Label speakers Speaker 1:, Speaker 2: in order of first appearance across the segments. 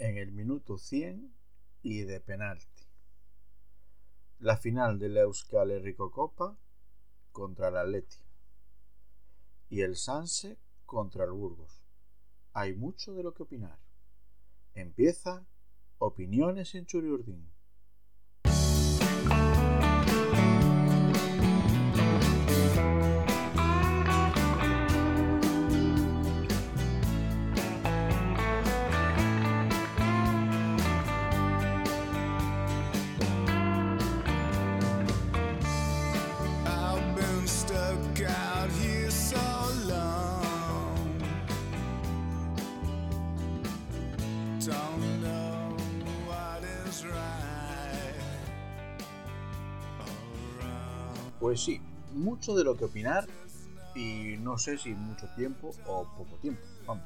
Speaker 1: en el minuto 100 y de penalti. La final de la Euskal Herriko Copa contra el Atleti y el Sanse contra el Burgos. Hay mucho de lo que opinar. Empieza Opiniones en Churiurdín. Pues sí, mucho de lo que opinar y no sé si mucho tiempo o poco tiempo. Vamos.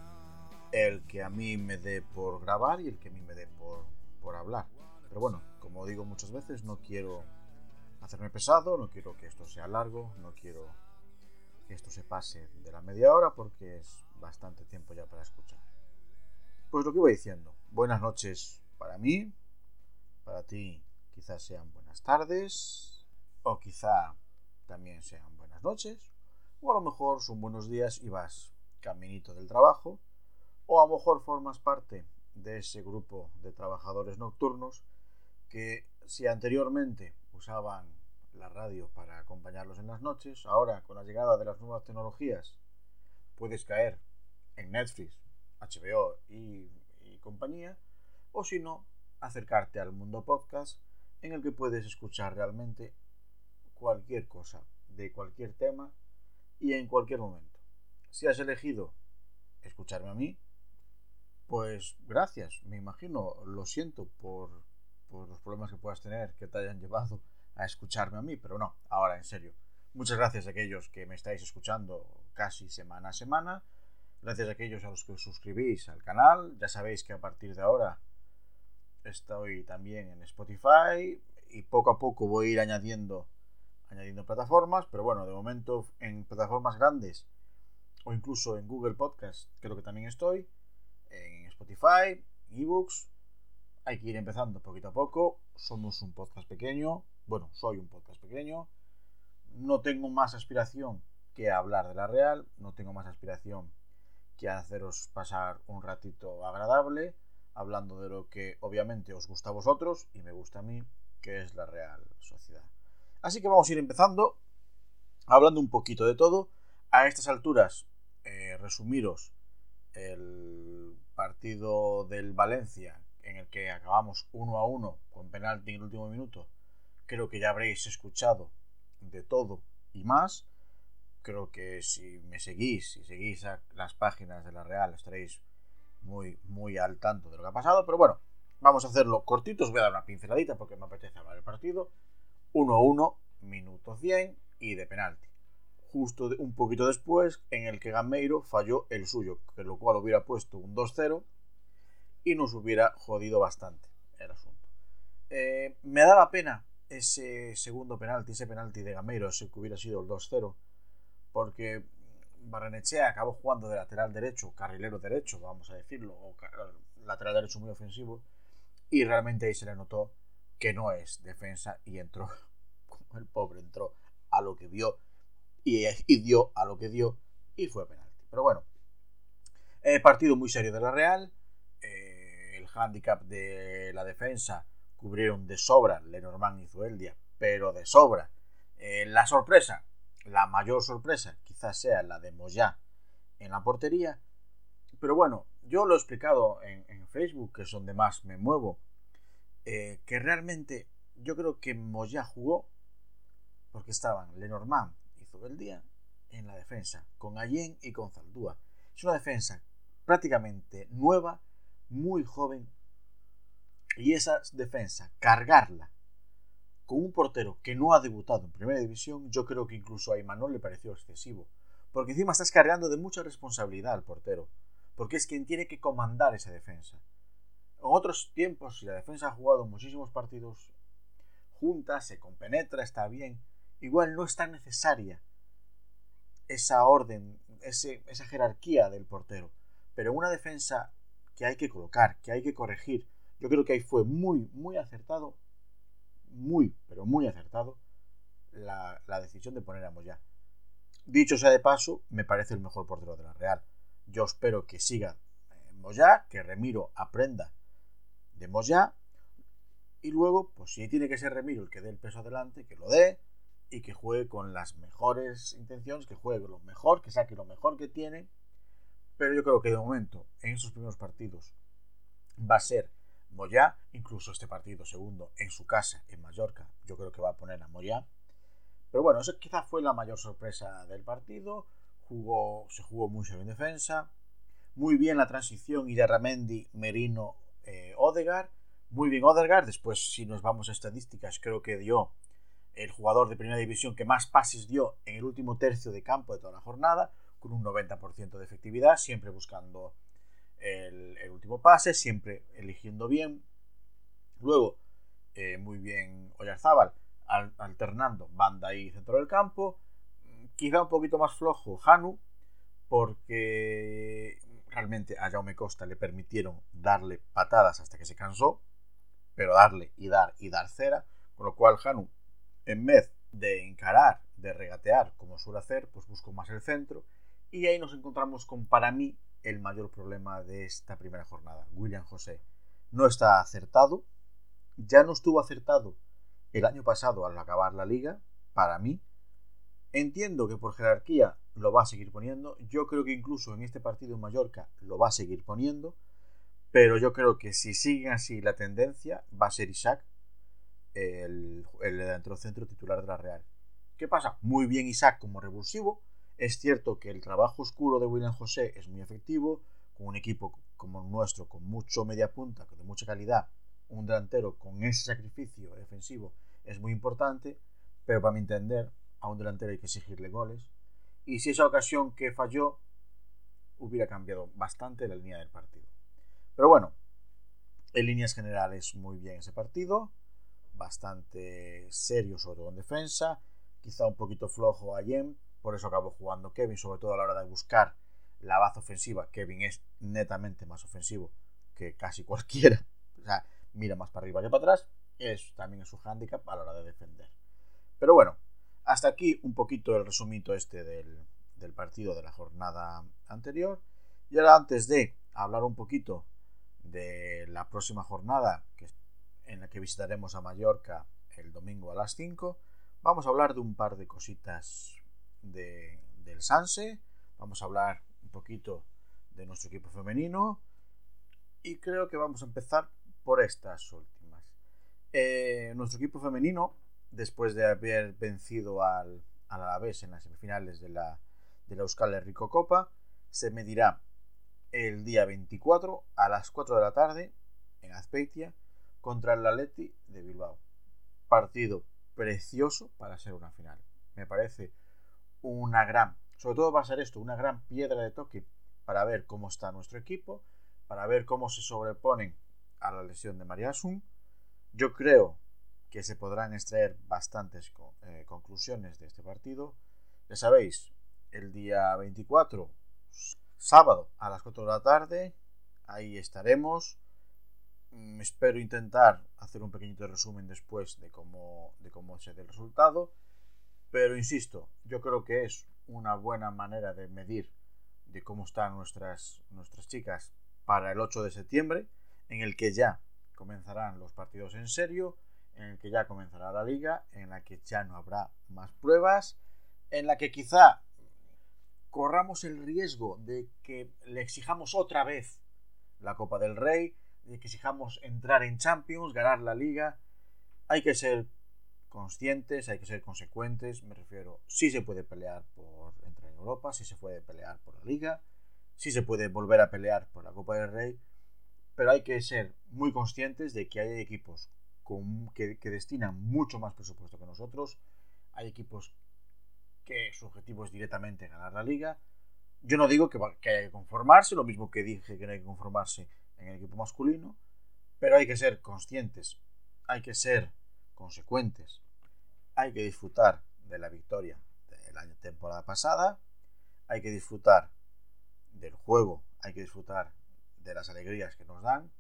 Speaker 1: El que a mí me dé por grabar y el que a mí me dé por, por hablar. Pero bueno, como digo muchas veces, no quiero hacerme pesado, no quiero que esto sea largo, no quiero que esto se pase de la media hora porque es bastante tiempo ya para escuchar. Pues lo que iba diciendo, buenas noches para mí, para ti quizás sean buenas tardes o quizá también sean buenas noches, o a lo mejor son buenos días y vas caminito del trabajo, o a lo mejor formas parte de ese grupo de trabajadores nocturnos que si anteriormente usaban la radio para acompañarlos en las noches, ahora con la llegada de las nuevas tecnologías puedes caer en Netflix, HBO y, y compañía, o si no, acercarte al mundo podcast en el que puedes escuchar realmente cualquier cosa, de cualquier tema y en cualquier momento. Si has elegido escucharme a mí, pues gracias, me imagino, lo siento por, los problemas que puedas tener que te hayan llevado a escucharme a mí, pero no, ahora en serio. Muchas gracias a aquellos que me estáis escuchando casi semana a semana. Gracias a aquellos a los que os suscribís al canal. Ya sabéis que a partir de ahora estoy también en Spotify y poco a poco voy a ir añadiendo añadiendo plataformas, pero bueno, de momento en plataformas grandes o incluso en Google Podcast creo que también estoy, en Spotify, ebooks, hay que ir empezando poquito a poco, somos un podcast pequeño, bueno, soy un podcast pequeño, no tengo más aspiración que hablar de la Real, no tengo más aspiración que haceros pasar un ratito agradable, hablando de lo que obviamente os gusta a vosotros y me gusta a mí, que es la Real Sociedad. Así que vamos a ir empezando hablando un poquito de todo. A estas alturas, eh, resumiros el partido del Valencia en el que acabamos uno a uno con penalti en el último minuto. Creo que ya habréis escuchado de todo y más. Creo que si me seguís, si seguís las páginas de la Real, estaréis muy, muy al tanto de lo que ha pasado. Pero bueno, vamos a hacerlo cortito. Os voy a dar una pinceladita porque me apetece hablar del partido. 1-1, minuto 100 y de penalti. Justo un poquito después, en el que Gameiro falló el suyo, que lo cual hubiera puesto un 2-0 y nos hubiera jodido bastante el asunto. Eh, me daba pena ese segundo penalti, ese penalti de Gameiro, ese que hubiera sido el 2-0, porque Barrenechea acabó jugando de lateral derecho, carrilero derecho, vamos a decirlo, o lateral derecho muy ofensivo, y realmente ahí se le notó que no es defensa y entró, como el pobre entró a lo que vio y, dio a lo que dio y fue penalti. Pero bueno, eh, partido muy serio de la Real, eh, el handicap de la defensa cubrieron de sobra Lenormand y Zueldia, pero de sobra. Eh, la sorpresa, la mayor sorpresa, quizás sea la de Moyá en la portería, pero bueno, yo lo he explicado en, en Facebook, que es donde más me muevo, eh, que realmente yo creo que Moya jugó porque estaban Lenormand y Zubeldía en la defensa, con Allen y con Zaldúa. Es una defensa prácticamente nueva, muy joven, y esa defensa, cargarla con un portero que no ha debutado en primera división, yo creo que incluso a Imanol le pareció excesivo. Porque encima estás cargando de mucha responsabilidad al portero. Porque es quien tiene que comandar esa defensa. Otros tiempos, si la defensa ha jugado muchísimos partidos juntas, se compenetra, está bien, igual no es tan necesaria esa orden, esa jerarquía del portero. Pero una defensa que hay que colocar, que hay que corregir. Yo creo que ahí fue muy, muy acertado, muy, pero muy acertado la, decisión de poner a Moya. Dicho sea de paso, me parece el mejor portero de la Real. Yo espero que siga eh, Moya, que Remiro aprenda de Moya. Y luego, pues si tiene que ser Remiro el que dé el peso adelante, que lo dé y que juegue con las mejores intenciones, que juegue lo mejor, que saque lo mejor que tiene. Pero yo creo que de momento, en esos primeros partidos, va a ser Moya, incluso este partido segundo en su casa, en Mallorca, yo creo que va a poner a Moya. Pero bueno, eso quizá fue la mayor sorpresa del partido. Jugó, se jugó bien en defensa. Muy bien la transición Ramendi, Merino, eh, Odegar. Muy bien Odegar. Después, si nos vamos a estadísticas, creo que dio el jugador de primera división que más pases dio en el último tercio de campo de toda la jornada, con un 90% de efectividad, siempre buscando el, último pase, siempre eligiendo bien. Luego, eh, muy bien Oyarzábal, alternando banda y centro del campo. Quizá un poquito más flojo Hanu, porque realmente a Jaume Costa le permitieron darle patadas hasta que se cansó, pero darle y dar y dar cera, con lo cual Hanu, en vez de encarar, de regatear como suele hacer, pues buscó más el centro y ahí nos encontramos con para mí el mayor problema de esta primera jornada. William José no está acertado, ya no estuvo acertado el año pasado al acabar la liga, para mí. Entiendo que por jerarquía lo va a seguir poniendo. Yo creo que incluso en este partido en Mallorca lo va a seguir poniendo. Pero yo creo que si sigue así la tendencia, va a ser Isaac el, el centro titular de la Real. ¿Qué pasa? Muy bien Isaac como revulsivo. Es cierto que el trabajo oscuro de William José es muy efectivo. Con un equipo como el nuestro, con mucho media punta, de mucha calidad, un delantero con ese sacrificio defensivo es muy importante, pero para mi entender, a un delantero hay que exigirle goles. Y si esa ocasión que falló hubiera cambiado bastante la línea del partido. Pero bueno, en líneas generales muy bien ese partido, bastante serio sobre todo en defensa, quizá un poquito flojo a Jem, por eso acabó jugando Kevin, sobre todo a la hora de buscar la base ofensiva. Kevin es netamente más ofensivo que casi cualquiera. O sea, mira más para arriba que para atrás es también es su hándicap a la hora de defender. Pero bueno, hasta aquí un poquito el resumito este del, partido de la jornada anterior. Y ahora antes de hablar un poquito de la próxima jornada que, en la que visitaremos a Mallorca el domingo a las 5, vamos a hablar de un par de cositas de, del Sanse, vamos a hablar un poquito de nuestro equipo femenino y creo que vamos a empezar por estas últimas. Eh, nuestro equipo femenino, después de haber vencido al, al Alavés en las semifinales de la, de la Euskal Rico Copa, se medirá el día 24 a las 4 de la tarde en Azpeitia contra el Atleti de Bilbao. Partido precioso para ser una final. Me parece una gran, sobre todo va a ser esto, una gran piedra de toque para ver cómo está nuestro equipo, para ver cómo se sobreponen a la lesión de María Asun. Yo creo que se podrán extraer bastantes eh, conclusiones de este partido. Ya sabéis, el día 24, sábado a las 4 de la tarde, ahí estaremos. Mm, espero intentar hacer un pequeñito resumen después de cómo, de cómo se dé el resultado. Pero insisto, yo creo que es una buena manera de medir de cómo están nuestras, nuestras chicas para el 8 de septiembre en el que ya comenzarán los partidos en serio, en el que ya comenzará la liga, en la que ya no habrá más pruebas, en la que quizá corramos el riesgo de que le exijamos otra vez la Copa del Rey, de que exijamos entrar en Champions, ganar la liga. Hay que ser conscientes, hay que ser consecuentes, me refiero, si se puede pelear por entrar en Europa, si se puede pelear por la liga, si se puede volver a pelear por la Copa del Rey, pero hay que ser muy conscientes de que hay equipos que, destinan mucho más presupuesto que nosotros, hay equipos que su objetivo es directamente ganar la liga. Yo no digo que, que haya que conformarse, lo mismo que dije que no hay que conformarse en el equipo masculino, pero hay que ser conscientes, hay que ser consecuentes, hay que disfrutar de la victoria de la temporada pasada, hay que disfrutar del juego, hay que disfrutar de las alegrías que nos dan.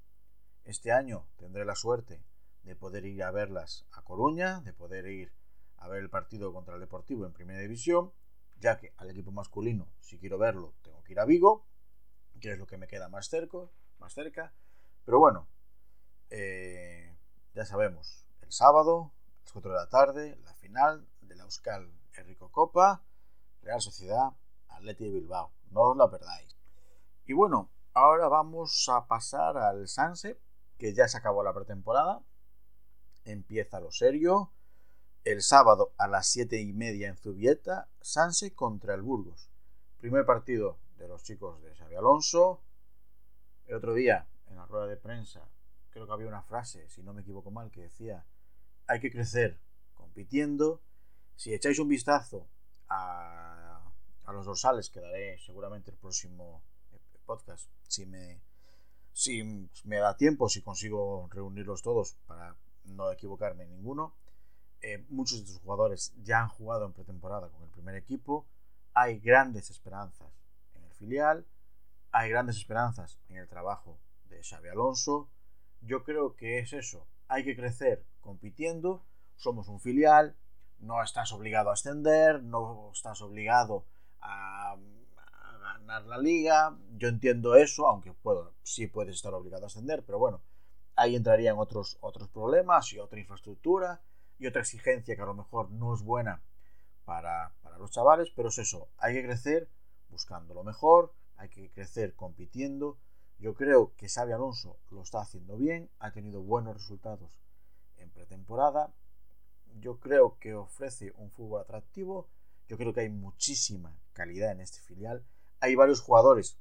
Speaker 1: Este año tendré la suerte de poder ir a verlas a Coruña, de poder ir a ver el partido contra el Deportivo en Primera División, ya que al equipo masculino, si quiero verlo, tengo que ir a Vigo, que es lo que me queda más cerca, más cerca. Pero bueno, eh, ya sabemos, el sábado, a las 4 de la tarde, la final de la Euskal Enrico Copa, Real Sociedad, Atleti de Bilbao. No os la perdáis. Y bueno, ahora vamos a pasar al Sanse, que ya se acabó la pretemporada. Empieza lo serio. El sábado a las 7 y media en Zubieta, Sanse contra el Burgos. Primer partido de los chicos de Xavi Alonso. El otro día, en la rueda de prensa, creo que había una frase, si no me equivoco mal, que decía, hay que crecer compitiendo. Si echáis un vistazo a, a los dorsales, que daré seguramente el próximo podcast, si me, si me da tiempo, si consigo reunirlos todos para no equivocarme en ninguno. Eh, muchos de estos jugadores ya han jugado en pretemporada con el primer equipo. Hay grandes esperanzas en el filial. Hay grandes esperanzas en el trabajo de Xavi Alonso. Yo creo que es eso. Hay que crecer compitiendo. Somos un filial. No estás obligado a ascender. No estás obligado a, ganar la liga. Yo entiendo eso, aunque puedo, sí puedes estar obligado a ascender. Pero bueno, ahí entrarían otros, otros problemas y otra infraestructura y otra exigencia que a lo mejor no es buena para, para los chavales, pero es eso, hay que crecer buscando lo mejor, hay que crecer compitiendo. Yo creo que Xavi Alonso lo está haciendo bien, ha tenido buenos resultados en pretemporada. Yo creo que ofrece un fútbol atractivo. Yo creo que hay muchísima calidad en este filial. Hay varios jugadores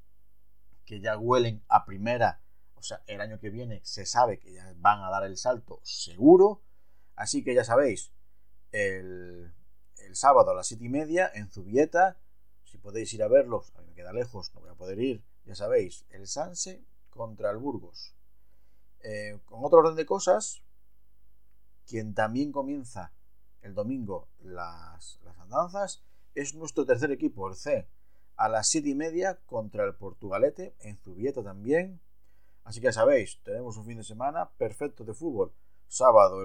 Speaker 1: que ya huelen a primera o sea, el año que viene se sabe que ya van a dar el salto seguro. Así que ya sabéis, el, sábado a las 7 y media en Zubieta, si podéis ir a verlos, a mí me queda lejos, no voy a poder ir, ya sabéis, el Sanse contra el Burgos. Eh, con otro orden de cosas, quien también comienza el domingo las, las andanzas es nuestro tercer equipo, el C, a las 7 y media contra el Portugalete, en Zubieta también. Así que ya sabéis, tenemos un fin de semana perfecto de fútbol. Sábado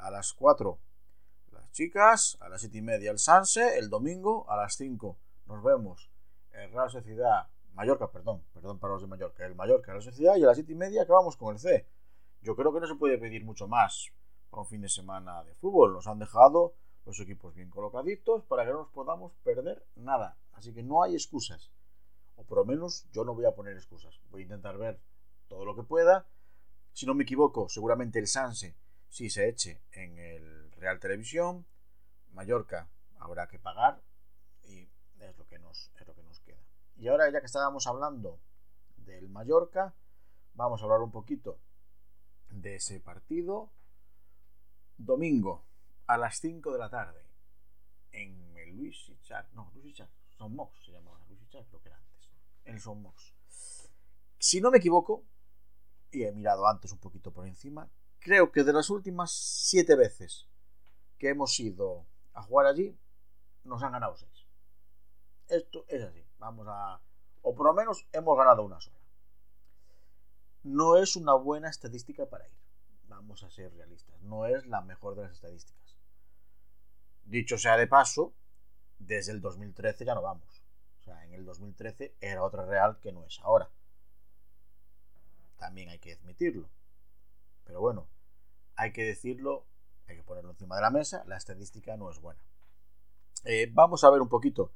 Speaker 1: a las 4 las chicas, a las 7 y media el Sanse, el domingo a las 5 nos vemos en Real Sociedad, Mallorca, perdón, perdón para los de Mallorca, el Mallorca, Real Sociedad y a las 7 y media acabamos con el C. Yo creo que no se puede pedir mucho más para un fin de semana de fútbol. Nos han dejado los equipos bien colocaditos para que no nos podamos perder nada. Así que no hay excusas o por lo menos yo no voy a poner excusas. Voy a intentar ver todo lo que pueda. Si no me equivoco, seguramente el Sanse sí se eche en el Real Televisión. Mallorca habrá que pagar y es lo que nos, es lo que nos queda. Y ahora ya que estábamos hablando del Mallorca, vamos a hablar un poquito de ese partido. Domingo a las 5 de la tarde en el Luis Char, no, Luis Char, Son Mox se llamaba Luis Char, creo que era en Somos. Si no me equivoco, y he mirado antes un poquito por encima, creo que de las últimas siete veces que hemos ido a jugar allí, nos han ganado seis. Esto es así. Vamos a. O por lo menos hemos ganado una sola. No es una buena estadística para ir. Vamos a ser realistas. No es la mejor de las estadísticas. Dicho sea de paso, desde el 2013 ya no vamos. En el 2013 era otra Real que no es ahora. También hay que admitirlo. Pero bueno, hay que decirlo, hay que ponerlo encima de la mesa, la estadística no es buena. Eh, vamos a ver un poquito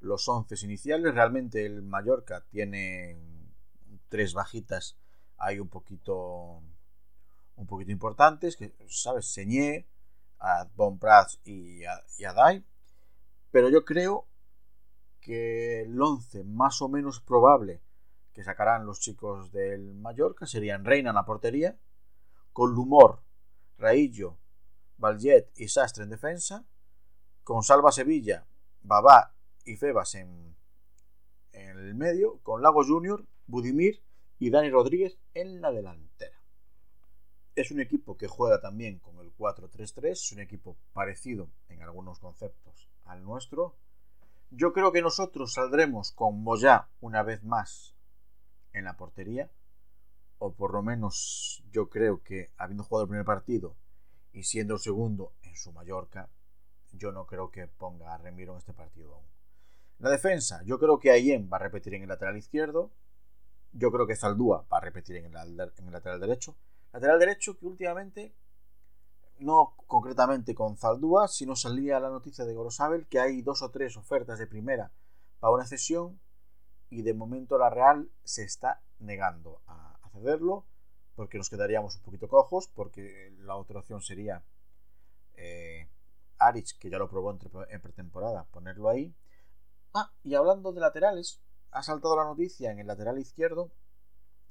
Speaker 1: los 11 iniciales. Realmente el Mallorca tiene tres bajitas hay un poquito un poquito importantes, que sabes, Señé, a Bon Prats y a. Pero yo creo que el 11 más o menos probable que sacarán los chicos del Mallorca serían Reina en la portería, con Lumor, Raillo, Valjet y Sastre en defensa, con Salva Sevilla, Babá y Febas en, en el medio, con Lago Junior, Budimir y Dani Rodríguez en la delantera. Es un equipo que juega también con el 4-3-3, es un equipo parecido en algunos conceptos al nuestro, yo creo que nosotros saldremos con Moya una vez más en la portería, o por lo menos yo creo que habiendo jugado el primer partido y siendo el segundo en su Mallorca, yo no creo que ponga a Remiro en este partido aún. La defensa, yo creo que Ayen va a repetir en el lateral izquierdo, yo creo que Zaldúa va a repetir en el lateral derecho. Lateral derecho que últimamente, no concretamente con Zaldúa, sino salía la noticia de Gorosabel que hay dos o tres ofertas de primera para una cesión y de momento la Real se está negando a, cederlo porque nos quedaríamos un poquito cojos porque la otra opción sería eh, que ya lo probó en pretemporada, ponerlo ahí. Ah, y hablando de laterales, ha saltado la noticia en el lateral izquierdo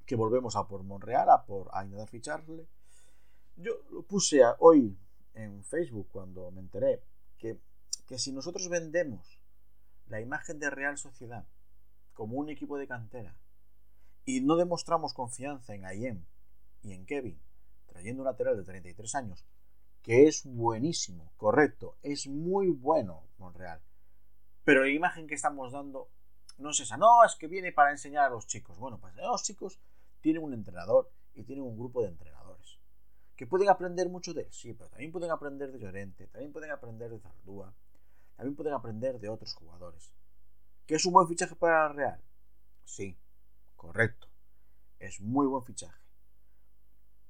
Speaker 1: que volvemos a por Monreal, a por a intentar ficharle. Yo lo puse hoy en Facebook cuando me enteré que, que si nosotros vendemos la imagen de Real Sociedad como un equipo de cantera y no demostramos confianza en Ayen y en Kevin, trayendo un lateral de 33 años, que es buenísimo, correcto, es muy bueno Monreal, pero la imagen que estamos dando no es esa, no, es que viene para enseñar a los chicos. Bueno, pues los chicos tienen un entrenador y tienen un grupo de entrenadores que pueden aprender mucho de él, sí, pero también pueden aprender de Llorente, también pueden aprender de Zaldúa, también pueden aprender de otros jugadores. ¿Que es un buen fichaje para Real? Sí, correcto. Es muy buen fichaje.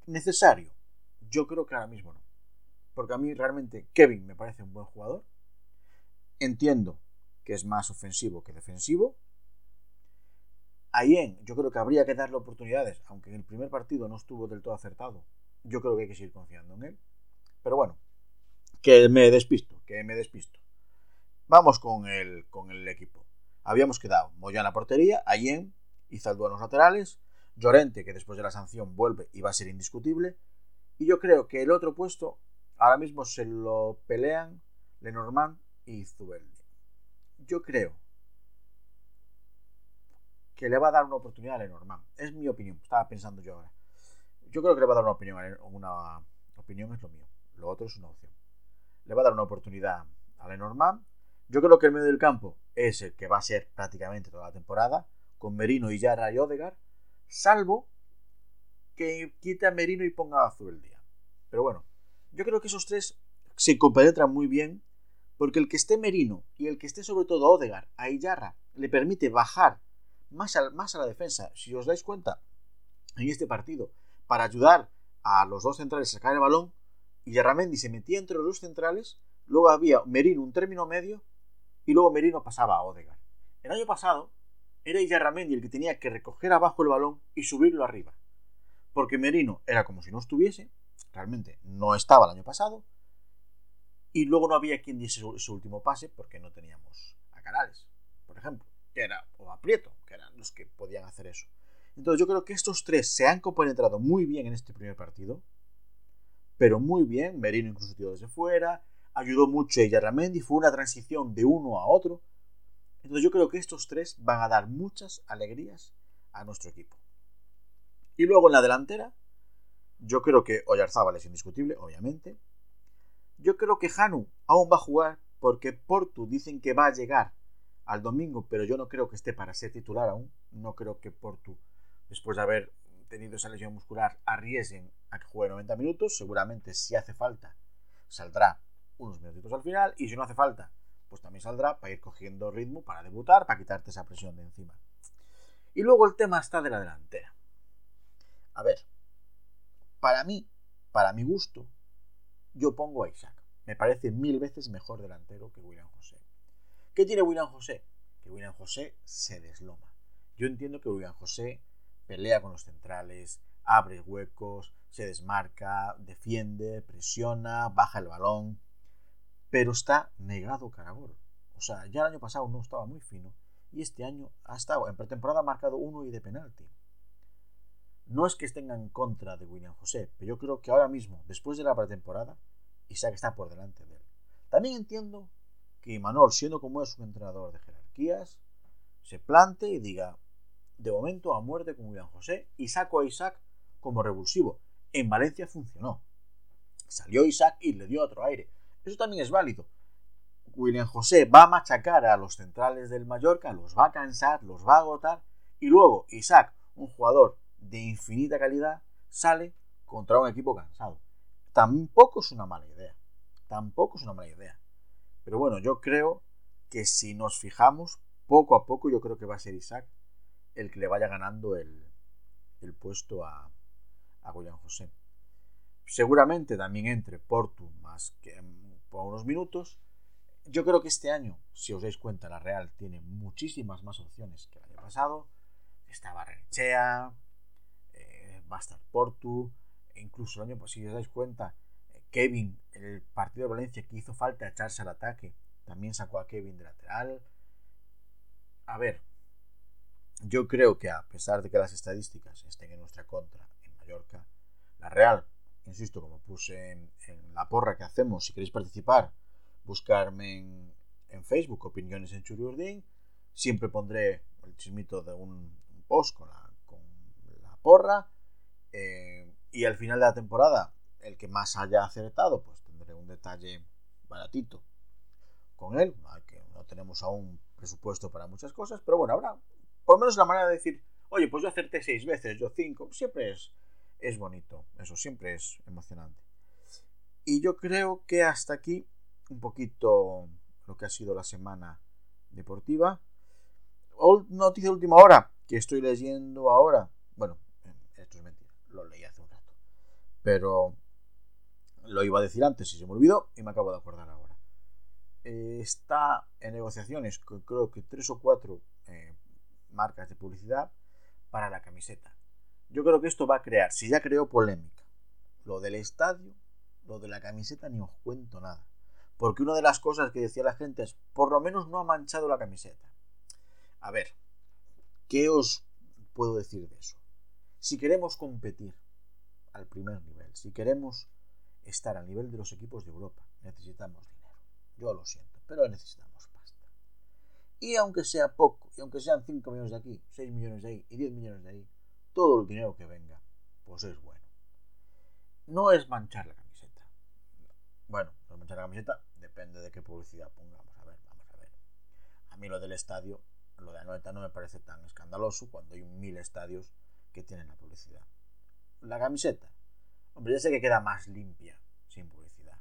Speaker 1: ¿Necesario? Yo creo que ahora mismo no. Porque a mí realmente Kevin me parece un buen jugador. Entiendo que es más ofensivo que defensivo. Ayen, yo creo que habría que darle oportunidades, aunque en el primer partido no estuvo del todo acertado. Yo creo que hay que seguir confiando en él. Pero bueno, que me despisto, que me despisto. Vamos con el, con el equipo. Habíamos quedado Moya en la portería, Ayen y Zaldúa en los laterales, Llorente, que después de la sanción vuelve y va a ser indiscutible. Y yo creo que el otro puesto ahora mismo se lo pelean Lenormand y Zubeldi yo creo que le va a dar una oportunidad a Lenormand. Es mi opinión, estaba pensando yo ahora. Yo creo que le va a dar una opinión, una opinión es lo mío, lo otro es una opción. Le va a dar una oportunidad a Lenormand. Yo creo que el medio del campo es el que va a ser prácticamente toda la temporada, con Merino y Yara y Odegar, salvo que quite a Merino y ponga a Azul el día. Pero bueno, yo creo que esos tres se compenetran muy bien porque el que esté Merino y el que esté sobre todo Odegar a Iyarra le permite bajar más más a la defensa. Si os dais cuenta, en este partido, para ayudar a los dos centrales a sacar el balón, Iyarramendi se metía entre los dos centrales, luego había Merino un término medio y luego Merino pasaba a Odegar. El año pasado era Iyarramendi el que tenía que recoger abajo el balón y subirlo arriba. Porque Merino era como si no estuviese, realmente no estaba el año pasado, y luego no había quien diese su, último pase porque no teníamos a Canales, por ejemplo, que era, o a Prieto, que eran los que podían hacer eso. Entonces yo creo que estos tres se han compenetrado muy bien en este primer partido, pero muy bien, Merino incluso tiró desde fuera, ayudó mucho a Yarramendi, fue una transición de uno a otro. Entonces yo creo que estos tres van a dar muchas alegrías a nuestro equipo. Y luego en la delantera, yo creo que Oyarzábal es indiscutible, obviamente. Yo creo que Hanu aún va a jugar porque Portu dicen que va a llegar al domingo, pero yo no creo que esté para ser titular aún. No creo que Portu, después de haber tenido esa lesión muscular, arriesguen a que juegue 90 minutos. Seguramente, si hace falta, saldrá unos minutitos al final. Y si no hace falta, pues también saldrá para ir cogiendo ritmo, para debutar, para quitarte esa presión de encima. Y luego el tema está de la delantera. A ver, para mí, para mi gusto, yo pongo a Isaac. Me parece mil veces mejor delantero que William José. ¿Qué tiene William José? Que William José se desloma. Yo entiendo que William José pelea con los centrales, abre huecos, se desmarca, defiende, presiona, baja el balón, pero está negado Caragor. O sea, ya el año pasado no estaba muy fino y este año ha estado en pretemporada ha marcado uno y de penalti. No es que estén en contra de William José, pero yo creo que ahora mismo, después de la pretemporada, Isaac está por delante de él. También entiendo que Imanol, siendo como es un entrenador de jerarquías, se plante y diga, de momento a muerte con William José y saco a Isaac como revulsivo. En Valencia funcionó. Salió Isaac y le dio otro aire. Eso también es válido. William José va a machacar a los centrales del Mallorca, los va a cansar, los va a agotar y luego Isaac un jugador de infinita calidad sale contra un equipo cansado. Tampoco es una mala idea. Tampoco es una mala idea. Pero bueno, yo creo que si nos fijamos, poco a poco yo creo que va a ser Isaac el que le vaya ganando el, puesto a, a Goyan José. Seguramente también entre Portu más que por unos minutos. Yo creo que este año, si os dais cuenta, la Real tiene muchísimas más opciones que el año pasado. Está Barrenechea, eh, va a estar Portu, e incluso el año pasado, si os dais cuenta, Kevin, el partido de Valencia que hizo falta echarse al ataque, también sacó a Kevin de lateral. A ver, yo creo que a pesar de que las estadísticas estén en nuestra contra en Mallorca, la Real, insisto, como puse en, la porra que hacemos, si queréis participar, buscarme en, Facebook, Opiniones en Churiurdín, siempre pondré el chismito de un, post con la, con la porra, eh, y al final de la temporada, el que más haya acertado, pues tendré un detalle baratito con él, que no tenemos aún presupuesto para muchas cosas, pero bueno, habrá por lo menos la manera de decir, oye, pues yo acerté seis veces, yo cinco, siempre es, es bonito, eso siempre es emocionante. Y yo creo que hasta aquí un poquito lo que ha sido la semana deportiva. Noticia última hora que estoy leyendo ahora. Bueno, esto es mentira, lo leí hace un rato. Pero lo iba a decir antes y se me olvidó y me acabo de acordar ahora. Eh, está en negociaciones, creo que tres o cuatro eh, marcas de publicidad para la camiseta. Yo creo que esto va a crear, si ya creó polémica, lo del estadio, lo de la camiseta ni os cuento nada. Porque una de las cosas que decía la gente es, por lo menos no ha manchado la camiseta. A ver, ¿qué os puedo decir de eso? Si queremos competir al primer nivel, si queremos estar al nivel de los equipos de Europa, necesitamos dinero. Yo lo siento, pero necesitamos y aunque sea poco, y aunque sean 5 millones de aquí, 6 millones de ahí y 10 millones de ahí, todo el dinero que venga, pues es bueno. No es manchar la camiseta. Bueno, no manchar la camiseta depende de qué publicidad pongamos. A ver, vamos a ver. A mí lo del estadio, lo de Anoeta no me parece tan escandaloso cuando hay mil estadios que tienen la publicidad. La camiseta, hombre, ya sé que queda más limpia sin publicidad.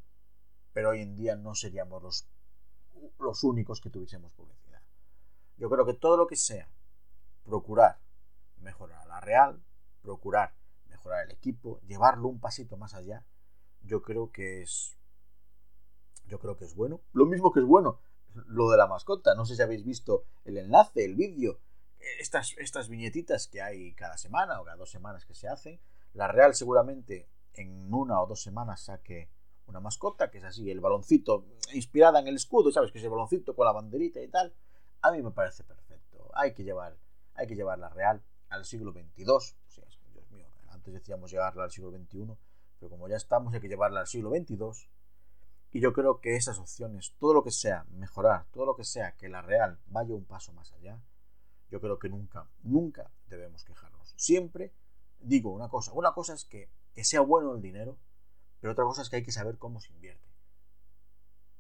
Speaker 1: Pero hoy en día no seríamos los, los únicos que tuviésemos publicidad. Yo creo que todo lo que sea procurar mejorar a la Real, procurar mejorar el equipo, llevarlo un pasito más allá, yo creo que es yo creo que es bueno. Lo mismo que es bueno lo de la mascota. No sé si habéis visto el enlace, el vídeo, estas, estas viñetitas que hay cada semana o cada dos semanas que se hacen. La Real seguramente en una o dos semanas saque una mascota, que es así, el baloncito inspirada en el escudo, ¿sabes? Que es el baloncito con la banderita y tal a mí me parece perfecto. Hay que llevar, hay que llevarla real al siglo XXII. Dios mío, antes decíamos llevarla al siglo XXI, pero como ya estamos, hay que llevarla al siglo XXII. Y yo creo que esas opciones, todo lo que sea mejorar, todo lo que sea que la Real vaya un paso más allá, yo creo que nunca, nunca debemos quejarnos. Siempre digo una cosa, una cosa es que sea bueno el dinero, pero otra cosa es que hay que saber cómo se invierte.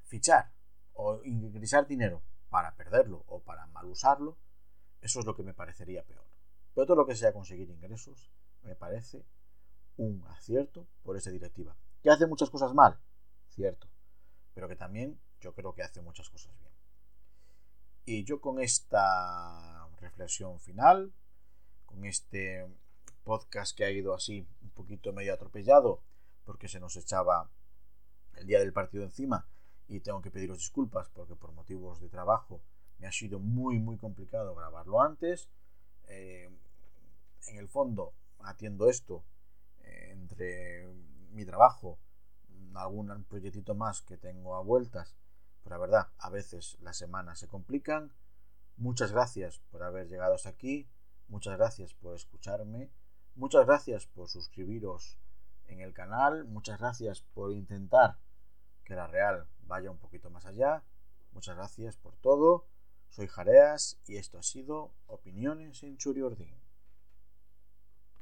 Speaker 1: Fichar o ingresar dinero para perderlo o para mal usarlo, eso es lo que me parecería peor. Pero todo lo que sea conseguir ingresos me parece un acierto por esa directiva. Que hace muchas cosas mal, cierto, pero que también yo creo que hace muchas cosas bien. Y yo con esta reflexión final, con este podcast que ha ido así un poquito medio atropellado, porque se nos echaba el día del partido encima, y tengo que pediros disculpas porque por motivos de trabajo me ha sido muy muy complicado grabarlo antes. Eh, en el fondo atiendo esto eh, entre mi trabajo, algún proyectito más que tengo a vueltas, pero la verdad a veces las semanas se complican. Muchas gracias por haber llegado hasta aquí, muchas gracias por escucharme, muchas gracias por suscribiros en el canal, muchas gracias por intentar que la Real vaya un poquito más allá. Muchas gracias por todo. Soy Jareas y esto ha sido Opiniones en Churiordín.